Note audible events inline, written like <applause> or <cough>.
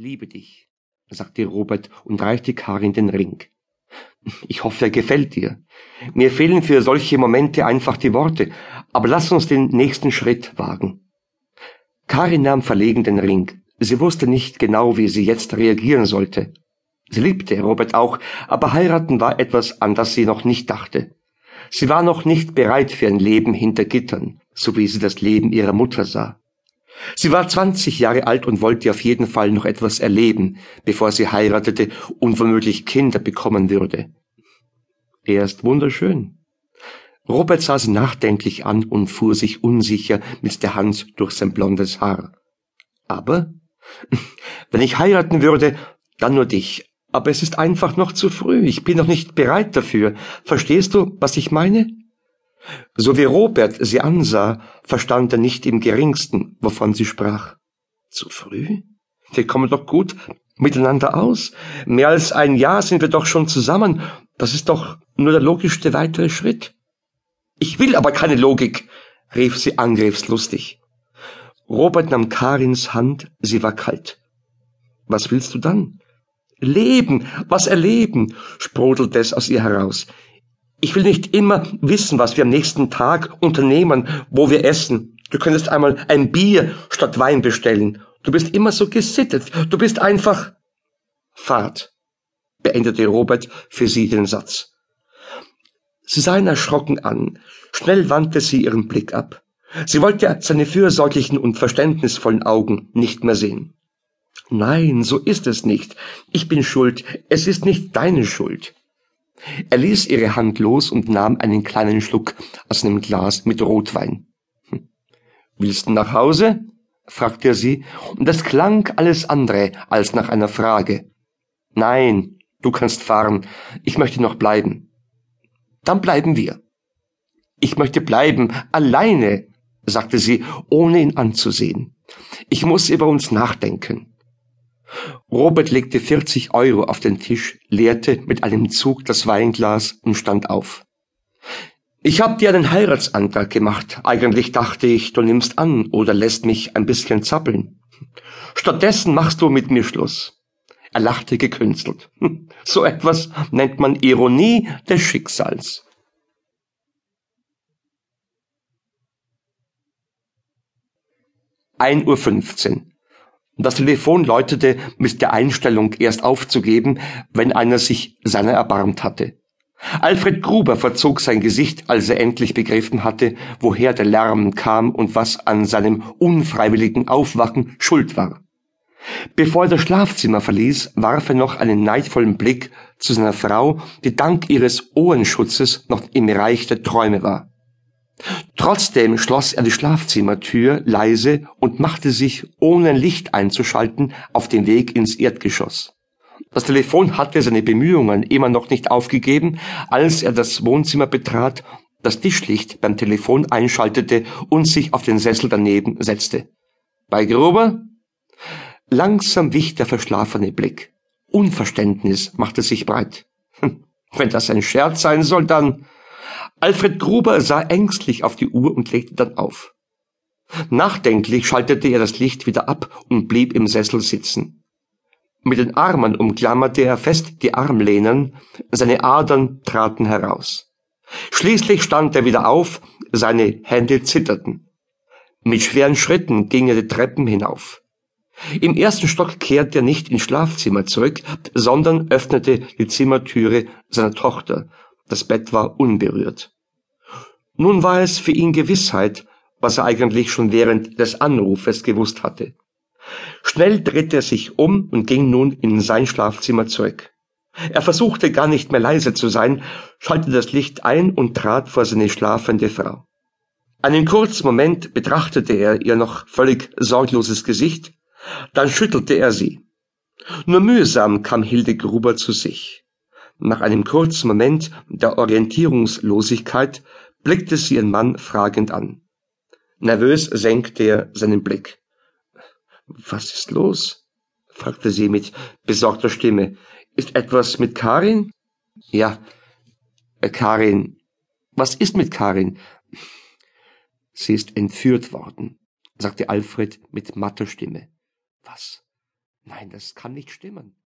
liebe dich, sagte Robert und reichte Karin den Ring. Ich hoffe, er gefällt dir. Mir fehlen für solche Momente einfach die Worte, aber lass uns den nächsten Schritt wagen. Karin nahm verlegen den Ring. Sie wusste nicht genau, wie sie jetzt reagieren sollte. Sie liebte Robert auch, aber heiraten war etwas, an das sie noch nicht dachte. Sie war noch nicht bereit für ein Leben hinter Gittern, so wie sie das Leben ihrer Mutter sah. Sie war zwanzig Jahre alt und wollte auf jeden Fall noch etwas erleben, bevor sie heiratete und womöglich Kinder bekommen würde. Er ist wunderschön. Robert sah sie nachdenklich an und fuhr sich unsicher mit der Hand durch sein blondes Haar. Aber <laughs> wenn ich heiraten würde, dann nur dich. Aber es ist einfach noch zu früh. Ich bin noch nicht bereit dafür. Verstehst du, was ich meine? So wie Robert sie ansah, verstand er nicht im geringsten, wovon sie sprach. Zu früh? Wir kommen doch gut miteinander aus. Mehr als ein Jahr sind wir doch schon zusammen. Das ist doch nur der logischste weitere Schritt. Ich will aber keine Logik, rief sie angriffslustig. Robert nahm Karins Hand, sie war kalt. Was willst du dann? Leben, was erleben, sprudelte es aus ihr heraus. Ich will nicht immer wissen, was wir am nächsten Tag unternehmen, wo wir essen. Du könntest einmal ein Bier statt Wein bestellen. Du bist immer so gesittet. Du bist einfach Fahrt, beendete Robert für sie den Satz. Sie sah ihn erschrocken an. Schnell wandte sie ihren Blick ab. Sie wollte seine fürsorglichen und verständnisvollen Augen nicht mehr sehen. Nein, so ist es nicht. Ich bin schuld. Es ist nicht deine Schuld. Er ließ ihre Hand los und nahm einen kleinen Schluck aus einem Glas mit Rotwein. Hm. Willst du nach Hause? fragte er sie, und es klang alles andere als nach einer Frage. Nein, du kannst fahren, ich möchte noch bleiben. Dann bleiben wir. Ich möchte bleiben, alleine, sagte sie, ohne ihn anzusehen. Ich muss über uns nachdenken. Robert legte 40 Euro auf den Tisch, leerte mit einem Zug das Weinglas und stand auf. Ich hab dir einen Heiratsantrag gemacht. Eigentlich dachte ich, du nimmst an oder lässt mich ein bisschen zappeln. Stattdessen machst du mit mir Schluss. Er lachte gekünstelt. <laughs> So etwas nennt man Ironie des Schicksals. Ein Uhr. fünfzehn. Das Telefon läutete mit der Einstellung erst aufzugeben, wenn einer sich seiner erbarmt hatte. Alfred Gruber verzog sein Gesicht, als er endlich begriffen hatte, woher der Lärm kam und was an seinem unfreiwilligen Aufwachen schuld war. Bevor er das Schlafzimmer verließ, warf er noch einen neidvollen Blick zu seiner Frau, die dank ihres Ohrenschutzes noch im Bereich der Träume war. Trotzdem schloss er die Schlafzimmertür leise und machte sich, ohne Licht einzuschalten, auf den Weg ins Erdgeschoss. Das Telefon hatte seine Bemühungen immer noch nicht aufgegeben, als er das Wohnzimmer betrat, das Tischlicht beim Telefon einschaltete und sich auf den Sessel daneben setzte. Bei Gruber? Langsam wich der verschlafene Blick. Unverständnis machte sich breit. Hm, wenn das ein Scherz sein soll, dann Alfred Gruber sah ängstlich auf die Uhr und legte dann auf. Nachdenklich schaltete er das Licht wieder ab und blieb im Sessel sitzen. Mit den Armen umklammerte er fest die Armlehnen, seine Adern traten heraus. Schließlich stand er wieder auf, seine Hände zitterten. Mit schweren Schritten ging er die Treppen hinauf. Im ersten Stock kehrte er nicht ins Schlafzimmer zurück, sondern öffnete die Zimmertüre seiner Tochter das Bett war unberührt. Nun war es für ihn Gewissheit, was er eigentlich schon während des Anrufes gewusst hatte. Schnell drehte er sich um und ging nun in sein Schlafzimmer zurück. Er versuchte gar nicht mehr leise zu sein, schaltete das Licht ein und trat vor seine schlafende Frau. Einen kurzen Moment betrachtete er ihr noch völlig sorgloses Gesicht, dann schüttelte er sie. Nur mühsam kam Hilde Gruber zu sich. Nach einem kurzen Moment der Orientierungslosigkeit blickte sie ihren Mann fragend an. Nervös senkte er seinen Blick. Was ist los? fragte sie mit besorgter Stimme. Ist etwas mit Karin? Ja, äh, Karin. Was ist mit Karin? Sie ist entführt worden, sagte Alfred mit matter Stimme. Was? Nein, das kann nicht stimmen.